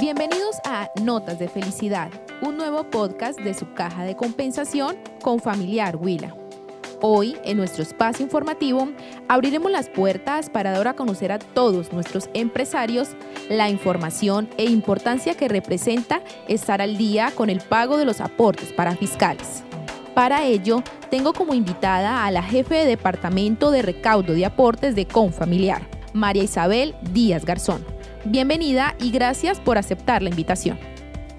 Bienvenidos a Notas de Felicidad, un nuevo podcast de su caja de compensación con Familiar Huila. Hoy, en nuestro espacio informativo, abriremos las puertas para dar a conocer a todos nuestros empresarios la información e importancia que representa estar al día con el pago de los aportes para fiscales. Para ello, tengo como invitada a la jefe de Departamento de Recaudo de Aportes de Confamiliar, María Isabel Díaz Garzón. Bienvenida y gracias por aceptar la invitación.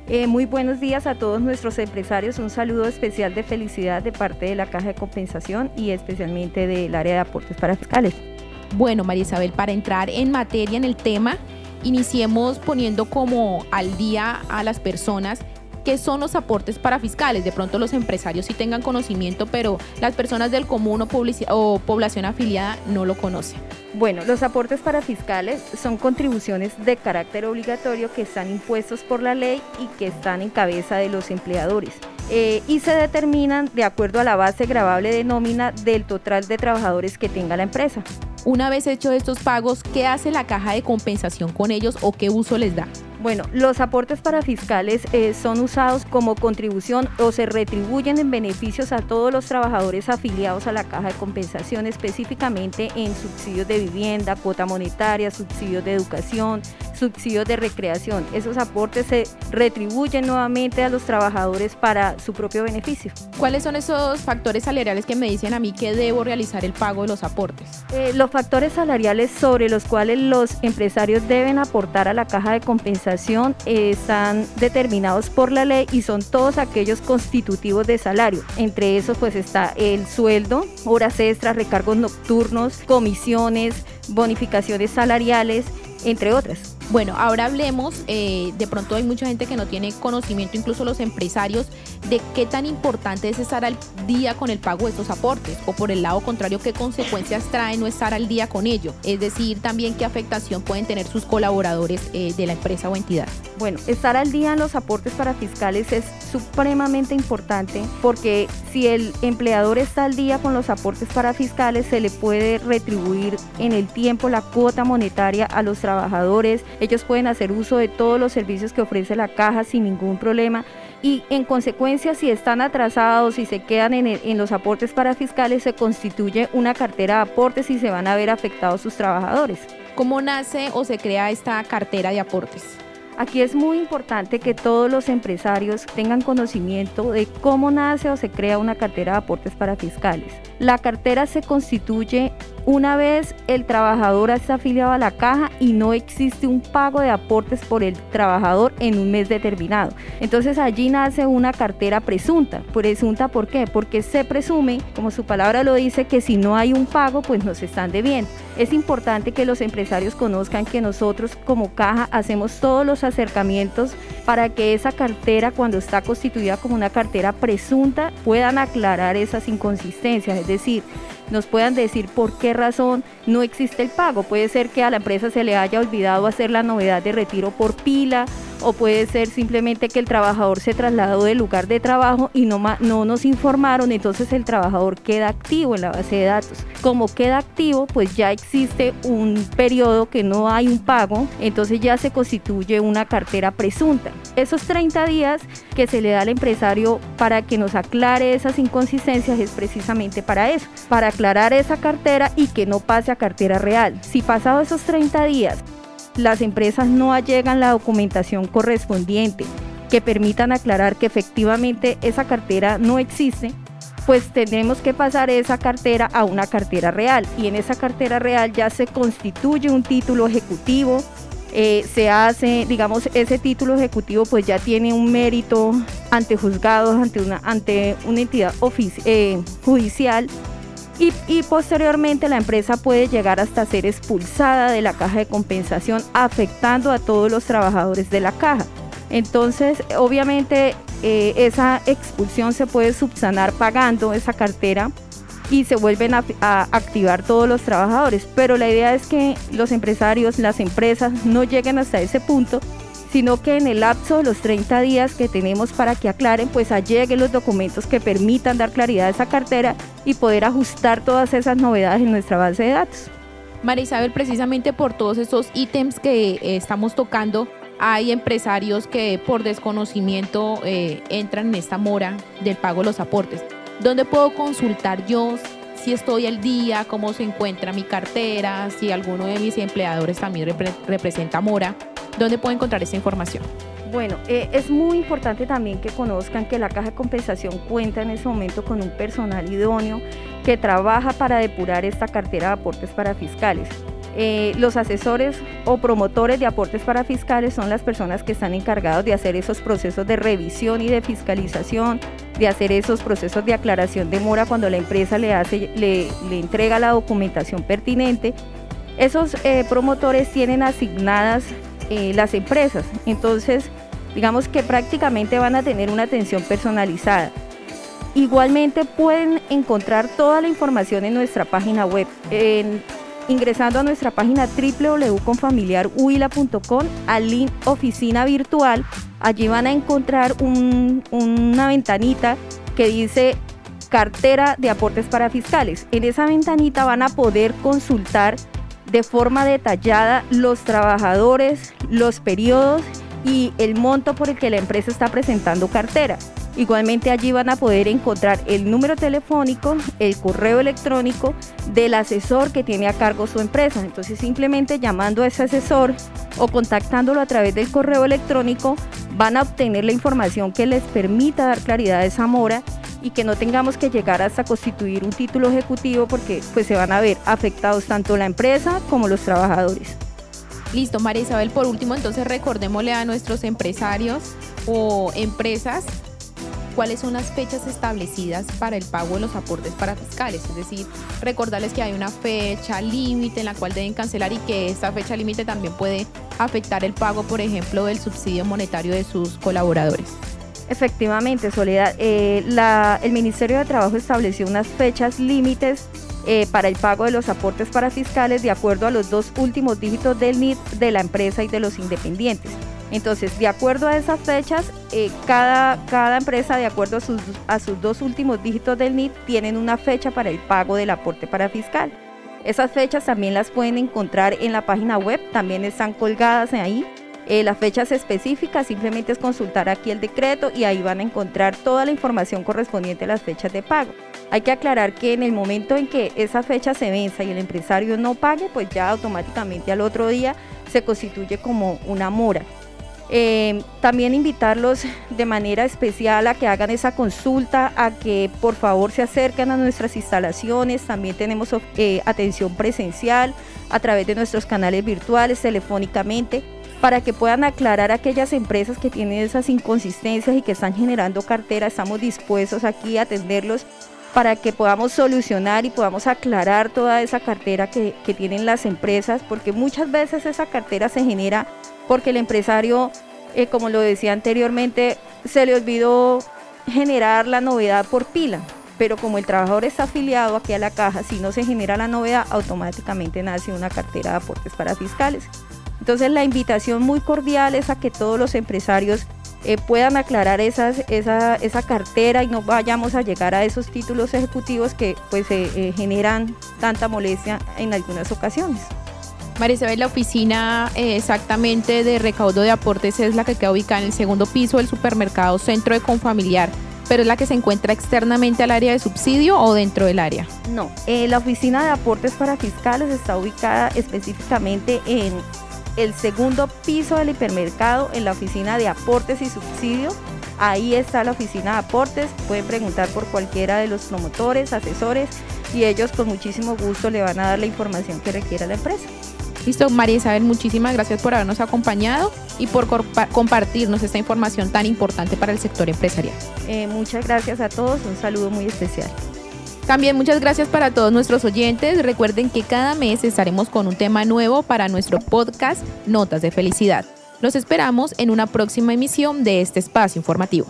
Eh, muy buenos días a todos nuestros empresarios. Un saludo especial de felicidad de parte de la Caja de Compensación y especialmente del área de aportes para fiscales. Bueno, María Isabel, para entrar en materia en el tema, iniciemos poniendo como al día a las personas qué son los aportes para fiscales. De pronto los empresarios sí tengan conocimiento, pero las personas del común o, o población afiliada no lo conocen. Bueno, los aportes para fiscales son contribuciones de carácter obligatorio que están impuestos por la ley y que están en cabeza de los empleadores. Eh, y se determinan de acuerdo a la base grabable de nómina del total de trabajadores que tenga la empresa. Una vez hecho estos pagos, ¿qué hace la caja de compensación con ellos o qué uso les da? Bueno, los aportes para fiscales eh, son usados como contribución o se retribuyen en beneficios a todos los trabajadores afiliados a la caja de compensación, específicamente en subsidios de vivienda, cuota monetaria, subsidios de educación, subsidios de recreación. Esos aportes se retribuyen nuevamente a los trabajadores para su propio beneficio. ¿Cuáles son esos factores salariales que me dicen a mí que debo realizar el pago de los aportes? Eh, los factores salariales sobre los cuales los empresarios deben aportar a la caja de compensación están determinados por la ley y son todos aquellos constitutivos de salario. Entre esos pues está el sueldo, horas extras, recargos nocturnos, comisiones, bonificaciones salariales, entre otras. Bueno, ahora hablemos, eh, de pronto hay mucha gente que no tiene conocimiento, incluso los empresarios, de qué tan importante es estar al día con el pago de estos aportes o por el lado contrario, qué consecuencias trae no estar al día con ello. Es decir, también qué afectación pueden tener sus colaboradores eh, de la empresa o entidad. Bueno, estar al día en los aportes para fiscales es supremamente importante porque si el empleador está al día con los aportes para fiscales, se le puede retribuir en el tiempo la cuota monetaria a los trabajadores ellos pueden hacer uso de todos los servicios que ofrece la caja sin ningún problema y en consecuencia si están atrasados y se quedan en, en, los aportes para fiscales se constituye una cartera de aportes y se van a ver afectados sus trabajadores. ¿Cómo nace o se crea esta cartera de aportes? Aquí es muy importante que todos los empresarios tengan conocimiento de cómo nace o se crea una cartera de aportes para fiscales. La cartera se constituye una vez el trabajador está afiliado a la caja y no existe un pago de aportes por el trabajador en un mes determinado. Entonces allí nace una cartera presunta. ¿Presunta por qué? Porque se presume, como su palabra lo dice, que si no hay un pago, pues nos están debiendo. Es importante que los empresarios conozcan que nosotros como caja hacemos todos los acercamientos para que esa cartera, cuando está constituida como una cartera presunta, puedan aclarar esas inconsistencias. Es decir, nos puedan decir por qué razón no existe el pago. Puede ser que a la empresa se le haya olvidado hacer la novedad de retiro por pila o puede ser simplemente que el trabajador se trasladó del lugar de trabajo y no, no nos informaron, entonces el trabajador queda activo en la base de datos. Como queda activo, pues ya existe un periodo que no hay un pago, entonces ya se constituye una cartera presunta. Esos 30 días que se le da al empresario para que nos aclare esas inconsistencias es precisamente para eso, para aclarar esa cartera y que no pase a cartera real. Si pasado esos 30 días las empresas no allegan la documentación correspondiente que permitan aclarar que efectivamente esa cartera no existe, pues tenemos que pasar esa cartera a una cartera real. Y en esa cartera real ya se constituye un título ejecutivo, eh, se hace, digamos, ese título ejecutivo pues ya tiene un mérito ante juzgados, ante una, ante una entidad eh, judicial y, posteriormente la empresa puede llegar hasta ser expulsada de la caja de compensación afectando a todos los trabajadores de la caja. Entonces, obviamente, eh, esa expulsión se puede subsanar pagando esa cartera y se vuelven a, activar todos los trabajadores. Pero la idea es que los empresarios, las empresas no lleguen hasta ese punto sino que en el lapso de los 30 días que tenemos para que aclaren, pues alleguen los documentos que permitan dar claridad a esa cartera y poder ajustar todas esas novedades en nuestra base de datos. María Isabel, precisamente por todos esos ítems que eh, estamos tocando, hay empresarios que por desconocimiento eh, entran en esta mora del pago de los aportes. ¿Dónde puedo consultar yo si estoy al día, cómo se encuentra mi cartera, si alguno de mis empleadores también representa mora? ¿Dónde puedo encontrar esa información? Bueno, eh, es muy importante también que conozcan que la Caja de Compensación cuenta en ese momento con un personal idóneo que trabaja para depurar esta cartera de aportes para fiscales. Eh, los asesores o promotores de aportes para fiscales son las personas que están encargados de hacer esos procesos de revisión y de fiscalización, de hacer esos procesos de aclaración de mora cuando la empresa le, hace, le, entrega la documentación pertinente. Esos eh, promotores tienen asignadas las empresas, entonces digamos que prácticamente van a tener una atención personalizada. Igualmente pueden encontrar toda la información en nuestra página web. ingresando a nuestra página www.confamiliarhuila.com al link oficina virtual, allí van a encontrar una ventanita que dice cartera de aportes para fiscales. En esa ventanita van a poder consultar de forma detallada los trabajadores, los periodos y el monto por el que la empresa está presentando cartera. Igualmente allí van a poder encontrar el número telefónico, el correo electrónico del asesor que tiene a cargo su empresa. Entonces simplemente llamando a ese asesor o contactándolo a través del correo electrónico van a obtener la información que les permita dar claridad a esa mora y que no tengamos que llegar hasta constituir un título ejecutivo porque pues se van a ver afectados tanto la empresa como los trabajadores. Listo, María Isabel, por último, entonces recordémosle a nuestros empresarios o empresas cuáles son las fechas establecidas para el pago de los aportes para fiscales, es decir, recordarles que hay una fecha límite en la cual deben cancelar y que esta fecha límite también puede afectar el pago, por ejemplo, del subsidio monetario de sus colaboradores. Efectivamente, Soledad, eh, el Ministerio de Trabajo estableció unas fechas límites eh, para el pago de los aportes para fiscales de acuerdo a los dos últimos dígitos del NIT de la empresa y de los independientes. Entonces, de acuerdo a esas fechas, eh, cada, cada empresa, de acuerdo a sus, a sus dos últimos dígitos del NIT, tienen una fecha para el pago del aporte para fiscal. Esas fechas también las pueden encontrar en la página web, también están colgadas ahí. Eh, las fechas específicas simplemente es consultar aquí el decreto y ahí van a encontrar toda la información correspondiente a las fechas de pago. Hay que aclarar que en el momento en que esa fecha se venza y el empresario no pague, pues ya automáticamente al otro día se constituye como una mora. Eh, también invitarlos de manera especial a que hagan esa consulta, a que por favor se acerquen a nuestras instalaciones. También tenemos eh, atención presencial a través de nuestros canales virtuales, telefónicamente, para que puedan aclarar aquellas empresas que tienen esas inconsistencias y que están generando cartera. Estamos dispuestos aquí a atenderlos para que podamos solucionar y podamos aclarar toda esa cartera que, tienen las empresas, porque muchas veces esa cartera se genera porque el empresario, eh, como lo decía anteriormente, se le olvidó generar la novedad por pila. Pero como el trabajador está afiliado aquí a la caja, si no se genera la novedad, automáticamente nace una cartera de aportes para fiscales. Entonces la invitación muy cordial es a que todos los empresarios eh, puedan aclarar esas, esa, esa, cartera y no vayamos a llegar a esos títulos ejecutivos que pues eh, generan tanta molestia en algunas ocasiones. María Isabel, la oficina eh, exactamente de recaudo de aportes es la que queda ubicada en el segundo piso del supermercado Centro de Confamiliar, pero es la que se encuentra externamente al área de subsidio o dentro del área. No, la oficina de aportes para fiscales está ubicada específicamente en el segundo piso del hipermercado en la oficina de aportes y subsidios. Ahí está la oficina de aportes, pueden preguntar por cualquiera de los promotores, asesores y ellos con muchísimo gusto le van a dar la información que requiera la empresa. Listo, María Isabel, muchísimas gracias por habernos acompañado y por compartirnos esta información tan importante para el sector empresarial. Eh, muchas gracias a todos, un saludo muy especial. También muchas gracias para todos nuestros oyentes. Recuerden que cada mes estaremos con un tema nuevo para nuestro podcast Notas de Felicidad. Los esperamos en una próxima emisión de este espacio informativo.